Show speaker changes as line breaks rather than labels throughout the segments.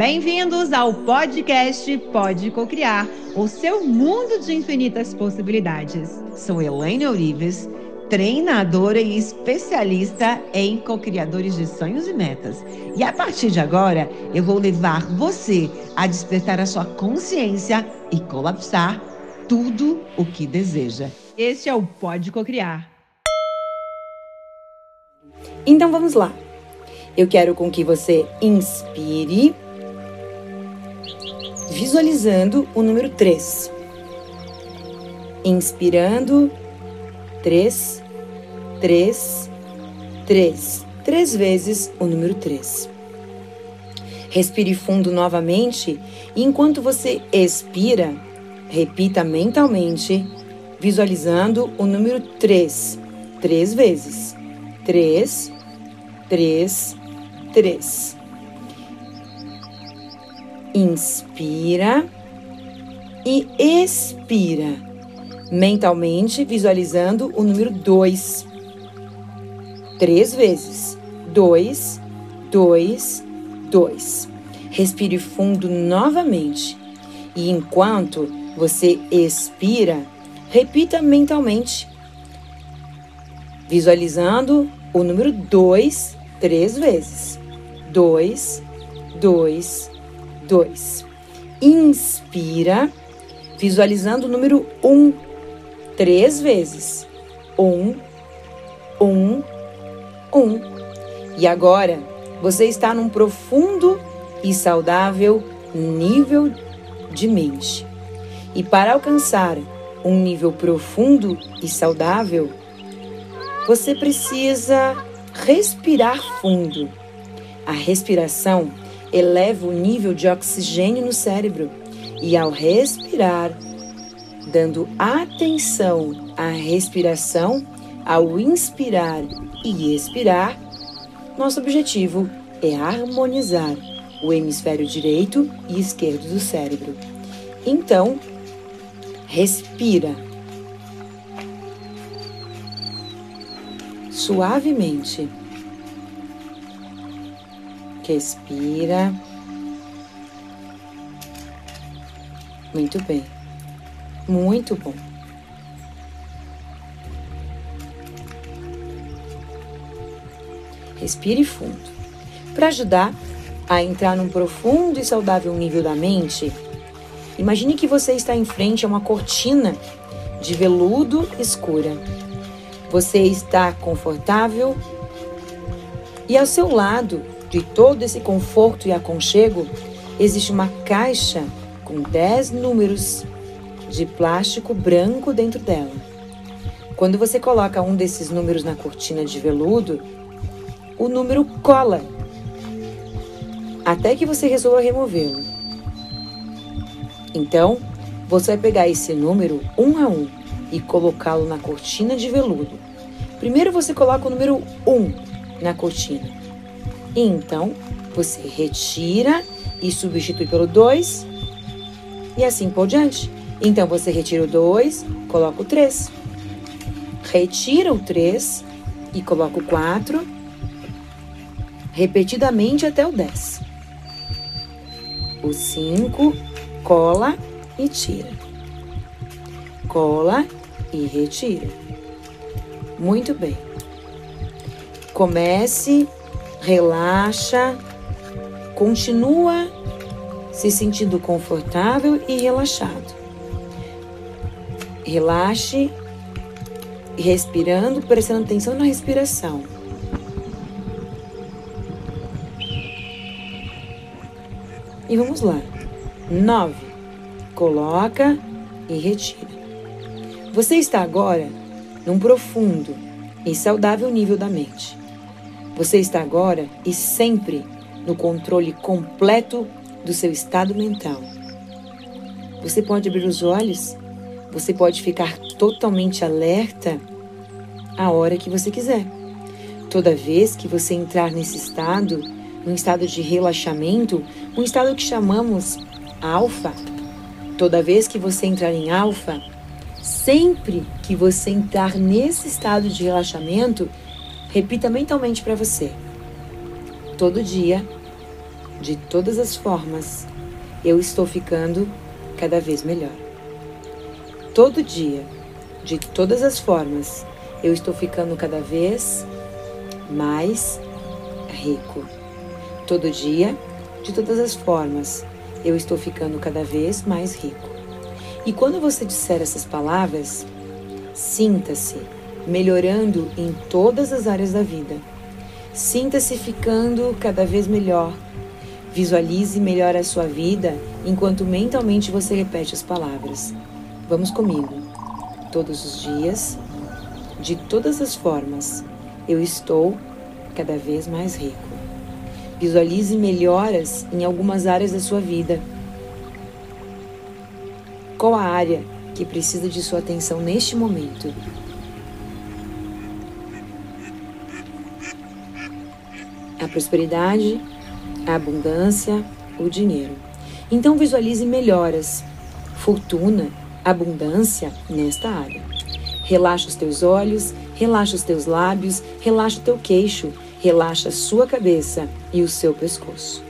Bem-vindos ao podcast Pode Cocriar, o seu mundo de infinitas possibilidades. Sou Elaine Orives, treinadora e especialista em cocriadores de sonhos e metas. E a partir de agora, eu vou levar você a despertar a sua consciência e colapsar tudo o que deseja. Este é o Pode Cocriar.
Então vamos lá. Eu quero com que você inspire visualizando o número 3. Inspirando 3, 3, 3. Três vezes o número 3. Respire fundo novamente e enquanto você expira, repita mentalmente, visualizando o número 3. Três vezes. 3, 3, 3. Inspira e expira, mentalmente visualizando o número 2. Três vezes. 2, 2, 2. Respire fundo novamente. E enquanto você expira, repita mentalmente, visualizando o número 2 três vezes. 2, 2, 2. Inspira, visualizando o número 1 um, três vezes. 1, 1, 1. E agora você está num profundo e saudável nível de mente. E para alcançar um nível profundo e saudável, você precisa respirar fundo. A respiração eleva o nível de oxigênio no cérebro e, ao respirar, dando atenção à respiração, ao inspirar e expirar, nosso objetivo é harmonizar o hemisfério direito e esquerdo do cérebro. Então, respira suavemente. Respira. Muito bem. Muito bom. Respire fundo. Para ajudar a entrar num profundo e saudável nível da mente, imagine que você está em frente a uma cortina de veludo escura. Você está confortável e ao seu lado de todo esse conforto e aconchego, existe uma caixa com 10 números de plástico branco dentro dela. Quando você coloca um desses números na cortina de veludo, o número cola até que você resolva removê-lo. Então, você vai pegar esse número um a um e colocá-lo na cortina de veludo. Primeiro você coloca o número 1 um na cortina. Então, você retira e substitui pelo 2 e assim por diante. Então, você retira o 2, coloca o 3. Retira o 3 e coloca o 4, repetidamente até o 10. O 5, cola e tira. Cola e retira. Muito bem. Comece relaxa, continua se sentindo confortável e relaxado. Relaxe, respirando, prestando atenção na respiração. E vamos lá. Nove. Coloca e retira. Você está agora num profundo e saudável nível da mente. Você está agora e sempre no controle completo do seu estado mental. Você pode abrir os olhos, você pode ficar totalmente alerta a hora que você quiser. Toda vez que você entrar nesse estado, um estado de relaxamento, um estado que chamamos alfa, toda vez que você entrar em alfa, sempre que você entrar nesse estado de relaxamento, Repita mentalmente para você. Todo dia de todas as formas, eu estou ficando cada vez melhor. Todo dia, de todas as formas, eu estou ficando cada vez mais rico. Todo dia, de todas as formas, eu estou ficando cada vez mais rico. E quando você disser essas palavras, sinta-se melhorando em todas as áreas da vida. Sinta-se ficando cada vez melhor. Visualize melhor a sua vida enquanto mentalmente você repete as palavras. Vamos comigo. Todos os dias, de todas as formas, eu estou cada vez mais rico. Visualize melhoras em algumas áreas da sua vida. Qual a área que precisa de sua atenção neste momento? A prosperidade, a abundância, o dinheiro. Então visualize melhoras, fortuna, abundância nesta área. Relaxa os teus olhos, relaxa os teus lábios, relaxa o teu queixo, relaxa a sua cabeça e o seu pescoço.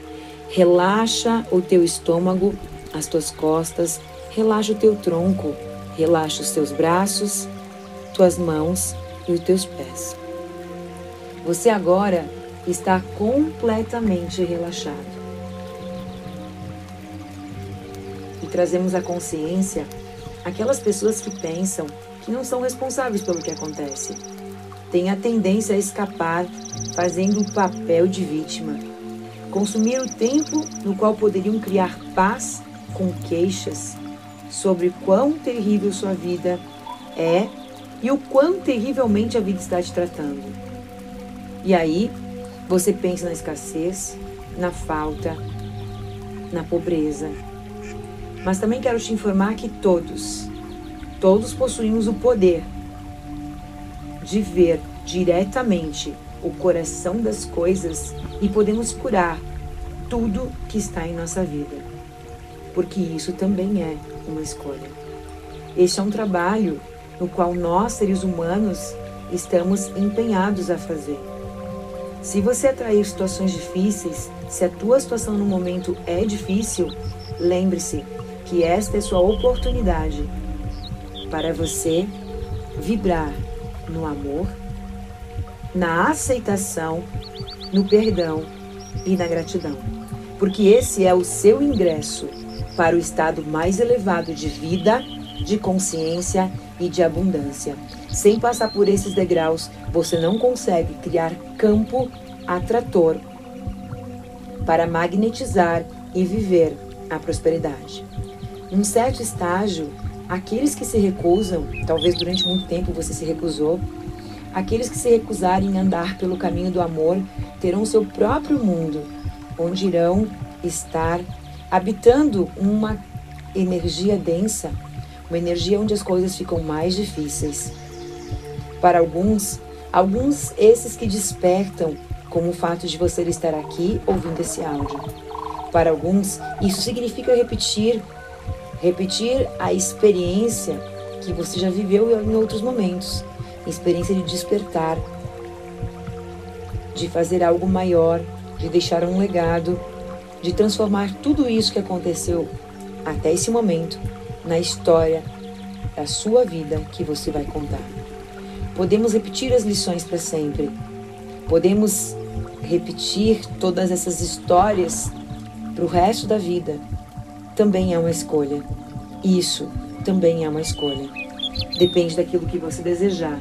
Relaxa o teu estômago, as tuas costas, relaxa o teu tronco, relaxa os teus braços, tuas mãos e os teus pés. Você agora está completamente relaxado. E trazemos à consciência aquelas pessoas que pensam que não são responsáveis pelo que acontece. Têm a tendência a escapar, fazendo o papel de vítima. Consumir o tempo no qual poderiam criar paz com queixas sobre quão terrível sua vida é e o quão terrivelmente a vida está te tratando. E aí, você pensa na escassez, na falta, na pobreza. Mas também quero te informar que todos, Todos possuímos o poder de ver diretamente o coração das coisas e podemos curar tudo que está em nossa vida. Porque isso também é uma escolha. Este é um trabalho no qual nós, seres humanos, estamos empenhados a fazer. Se você atrair situações difíceis, se a tua situação no momento é difícil, lembre-se que esta é sua oportunidade para você vibrar no amor, na aceitação, no perdão e na gratidão. Porque esse é o seu ingresso para o estado mais elevado de vida, de consciência e de abundância. Sem passar por esses degraus, você não consegue criar campo atrator para magnetizar e viver a prosperidade. Um certo estágio Aqueles que se recusam, talvez durante muito tempo você se recusou, aqueles que se recusarem a andar pelo caminho do amor terão seu próprio mundo, onde irão estar habitando uma energia densa, uma energia onde as coisas ficam mais difíceis. Para alguns, alguns esses que despertam como o fato de você estar aqui ouvindo esse áudio. Para alguns, isso significa repetir repetir a experiência que você já viveu em outros momentos, experiência de despertar, de fazer algo maior, de deixar um legado, de transformar tudo isso que aconteceu até esse momento na história da sua vida que você vai contar. Podemos repetir as lições para sempre. Podemos repetir todas essas histórias para o resto da vida também é uma escolha. Isso também é uma escolha. Depende daquilo que você desejar.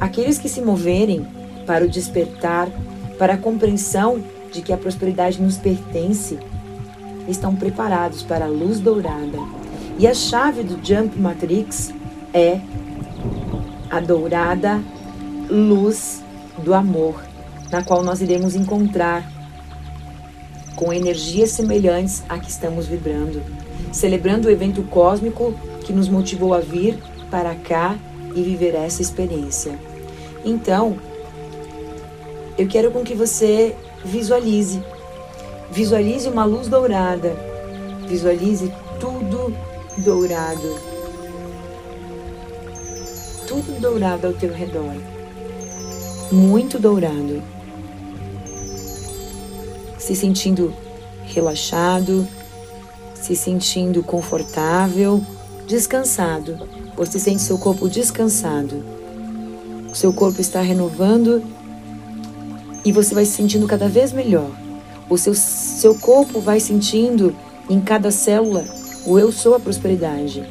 Aqueles que se moverem para o despertar, para a compreensão de que a prosperidade nos pertence, estão preparados para a luz dourada. E a chave do Jump Matrix é a dourada luz do amor, na qual nós iremos encontrar com energias semelhantes a que estamos vibrando, celebrando o evento cósmico que nos motivou a vir para cá e viver essa experiência. Então, eu quero com que você visualize, visualize uma luz dourada, visualize tudo dourado, tudo dourado ao teu redor, muito dourado se sentindo relaxado, se sentindo confortável, descansado. Você sente seu corpo descansado. O seu corpo está renovando e você vai se sentindo cada vez melhor. O seu, seu corpo vai sentindo em cada célula o eu sou a prosperidade.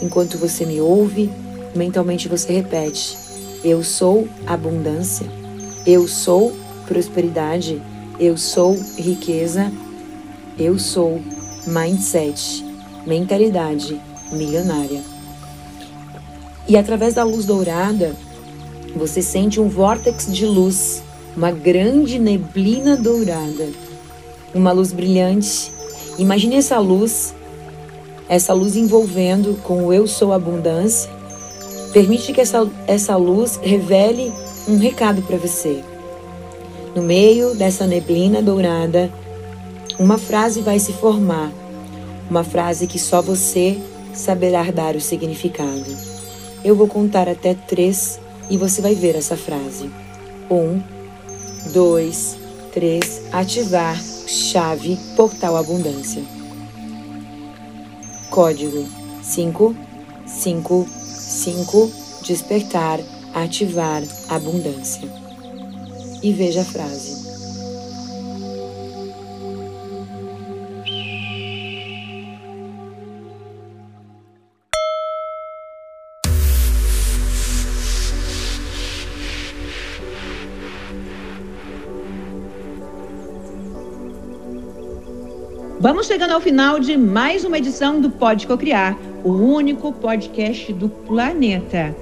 Enquanto você me ouve, mentalmente você repete: Eu sou abundância, eu sou prosperidade, eu sou riqueza, eu sou mindset, mentalidade milionária. E através da luz dourada, você sente um vórtex de luz, uma grande neblina dourada, uma luz brilhante. Imagine essa luz, essa luz envolvendo com o eu sou abundância. Permite que essa, essa luz revele um recado para você. No meio dessa neblina dourada, uma frase vai se formar, uma frase que só você saberá dar o significado. Eu vou contar até três e você vai ver essa frase. Um, dois, três. Ativar chave portal abundância. Código cinco, cinco, cinco. Despertar, ativar abundância e veja a frase.
Vamos chegando ao final de mais uma edição do Pode Cocriar, o único podcast do planeta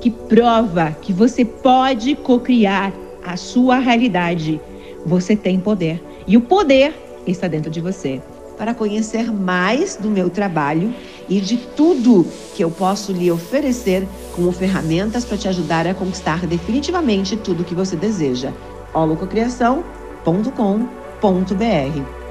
que prova que você pode cocriar a sua realidade. Você tem poder e o poder está dentro de você. Para conhecer mais do meu trabalho e de tudo que eu posso lhe oferecer como ferramentas para te ajudar a conquistar definitivamente tudo que você deseja. holococriação.com.br